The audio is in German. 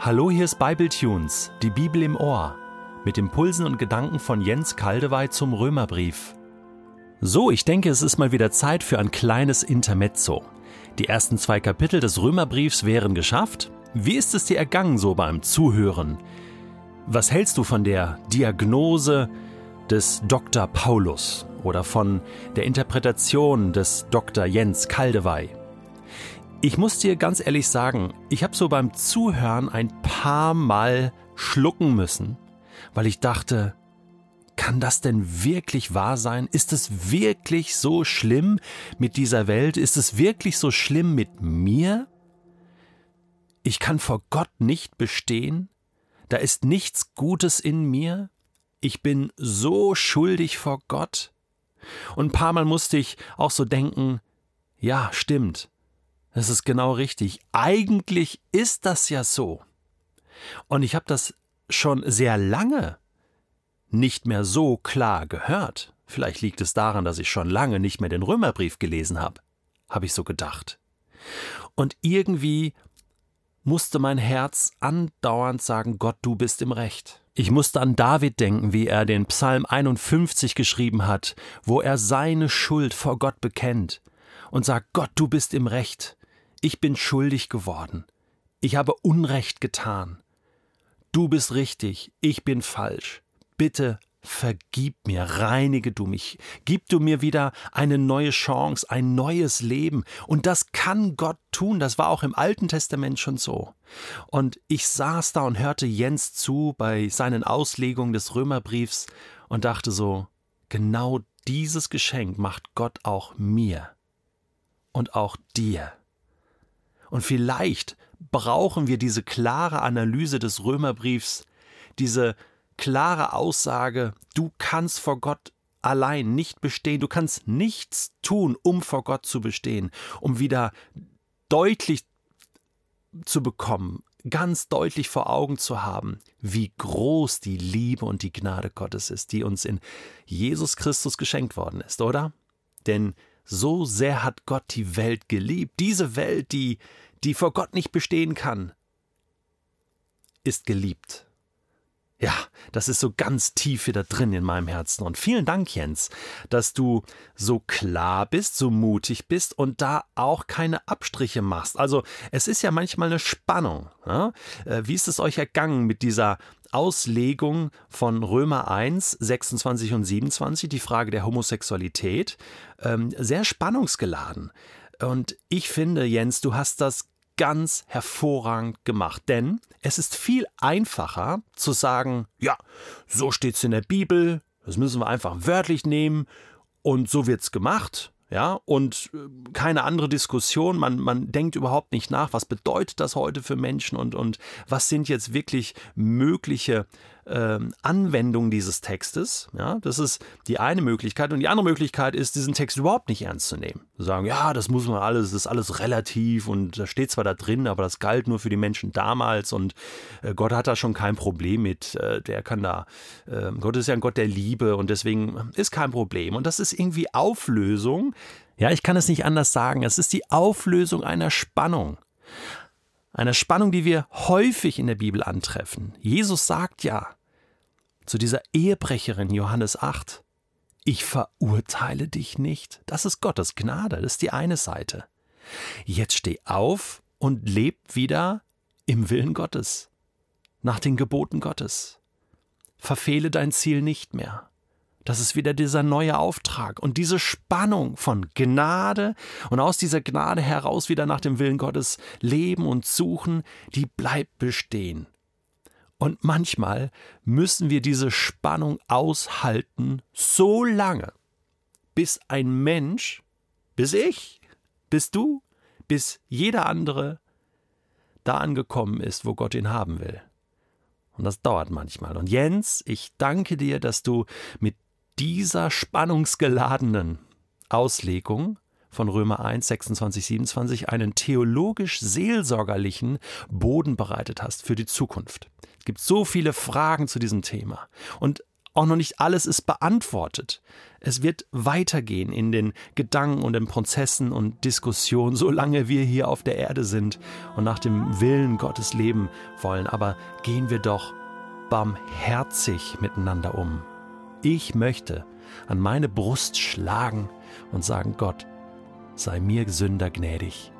Hallo, hier ist Bibletunes, die Bibel im Ohr, mit Impulsen und Gedanken von Jens Kaldewey zum Römerbrief. So, ich denke, es ist mal wieder Zeit für ein kleines Intermezzo. Die ersten zwei Kapitel des Römerbriefs wären geschafft. Wie ist es dir ergangen so beim Zuhören? Was hältst du von der Diagnose des Dr. Paulus oder von der Interpretation des Dr. Jens Kaldewey? Ich muss dir ganz ehrlich sagen, ich habe so beim Zuhören ein paar Mal schlucken müssen, weil ich dachte, kann das denn wirklich wahr sein? Ist es wirklich so schlimm mit dieser Welt? Ist es wirklich so schlimm mit mir? Ich kann vor Gott nicht bestehen? Da ist nichts Gutes in mir? Ich bin so schuldig vor Gott? Und ein paar Mal musste ich auch so denken, ja, stimmt. Das ist genau richtig. Eigentlich ist das ja so. Und ich habe das schon sehr lange nicht mehr so klar gehört. Vielleicht liegt es daran, dass ich schon lange nicht mehr den Römerbrief gelesen habe, habe ich so gedacht. Und irgendwie musste mein Herz andauernd sagen, Gott, du bist im Recht. Ich musste an David denken, wie er den Psalm 51 geschrieben hat, wo er seine Schuld vor Gott bekennt und sagt, Gott, du bist im Recht. Ich bin schuldig geworden. Ich habe Unrecht getan. Du bist richtig, ich bin falsch. Bitte vergib mir, reinige du mich, gib du mir wieder eine neue Chance, ein neues Leben. Und das kann Gott tun, das war auch im Alten Testament schon so. Und ich saß da und hörte Jens zu bei seinen Auslegungen des Römerbriefs und dachte so, genau dieses Geschenk macht Gott auch mir und auch dir. Und vielleicht brauchen wir diese klare Analyse des Römerbriefs, diese klare Aussage, du kannst vor Gott allein nicht bestehen, du kannst nichts tun, um vor Gott zu bestehen, um wieder deutlich zu bekommen, ganz deutlich vor Augen zu haben, wie groß die Liebe und die Gnade Gottes ist, die uns in Jesus Christus geschenkt worden ist, oder? Denn so sehr hat Gott die Welt geliebt. Diese Welt, die, die vor Gott nicht bestehen kann, ist geliebt. Ja, das ist so ganz tief wieder drin in meinem Herzen. Und vielen Dank, Jens, dass du so klar bist, so mutig bist und da auch keine Abstriche machst. Also es ist ja manchmal eine Spannung. Ja? Äh, wie ist es euch ergangen mit dieser Auslegung von Römer 1, 26 und 27, die Frage der Homosexualität, ähm, sehr spannungsgeladen. Und ich finde, Jens, du hast das ganz hervorragend gemacht, denn es ist viel einfacher zu sagen, ja, so steht es in der Bibel, das müssen wir einfach wörtlich nehmen und so wird es gemacht ja, und äh, keine andere Diskussion. Man, man denkt überhaupt nicht nach, was bedeutet das heute für Menschen und, und was sind jetzt wirklich mögliche ähm, Anwendungen dieses Textes. Ja, das ist die eine Möglichkeit. Und die andere Möglichkeit ist, diesen Text überhaupt nicht ernst zu nehmen. Sagen, ja, das muss man alles, das ist alles relativ und das steht zwar da drin, aber das galt nur für die Menschen damals und äh, Gott hat da schon kein Problem mit. Äh, der kann da, äh, Gott ist ja ein Gott der Liebe und deswegen ist kein Problem. Und das ist irgendwie Auflösung. Ja, ich kann es nicht anders sagen. Es ist die Auflösung einer Spannung. Einer Spannung, die wir häufig in der Bibel antreffen. Jesus sagt ja, zu dieser Ehebrecherin Johannes 8. Ich verurteile dich nicht. Das ist Gottes Gnade, das ist die eine Seite. Jetzt steh auf und leb wieder im Willen Gottes, nach den Geboten Gottes. Verfehle dein Ziel nicht mehr. Das ist wieder dieser neue Auftrag und diese Spannung von Gnade und aus dieser Gnade heraus wieder nach dem Willen Gottes leben und suchen, die bleibt bestehen. Und manchmal müssen wir diese Spannung aushalten, so lange, bis ein Mensch, bis ich, bis du, bis jeder andere da angekommen ist, wo Gott ihn haben will. Und das dauert manchmal. Und Jens, ich danke dir, dass du mit dieser spannungsgeladenen Auslegung von Römer 1, 26, 27 einen theologisch-seelsorgerlichen Boden bereitet hast für die Zukunft. Es gibt so viele Fragen zu diesem Thema. Und auch noch nicht alles ist beantwortet. Es wird weitergehen in den Gedanken und den Prozessen und Diskussionen, solange wir hier auf der Erde sind und nach dem Willen Gottes leben wollen. Aber gehen wir doch barmherzig miteinander um. Ich möchte an meine Brust schlagen und sagen, Gott, sei mir Sünder gnädig.